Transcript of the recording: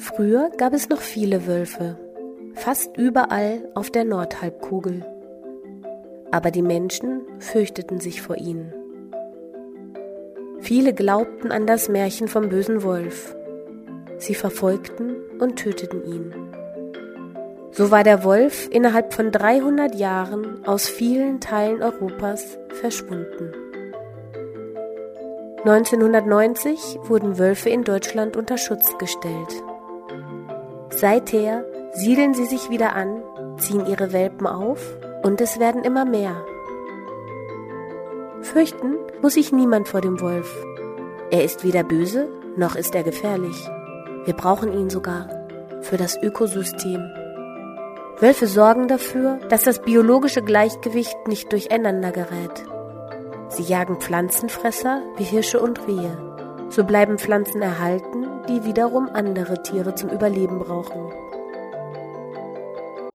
Früher gab es noch viele Wölfe, fast überall auf der Nordhalbkugel. Aber die Menschen fürchteten sich vor ihnen. Viele glaubten an das Märchen vom bösen Wolf. Sie verfolgten und töteten ihn. So war der Wolf innerhalb von 300 Jahren aus vielen Teilen Europas verschwunden. 1990 wurden Wölfe in Deutschland unter Schutz gestellt. Seither siedeln sie sich wieder an, ziehen ihre Welpen auf und es werden immer mehr. Fürchten muss sich niemand vor dem Wolf. Er ist weder böse, noch ist er gefährlich. Wir brauchen ihn sogar für das Ökosystem. Wölfe sorgen dafür, dass das biologische Gleichgewicht nicht durcheinander gerät. Sie jagen Pflanzenfresser wie Hirsche und Rehe. So bleiben Pflanzen erhalten, die wiederum andere Tiere zum Überleben brauchen.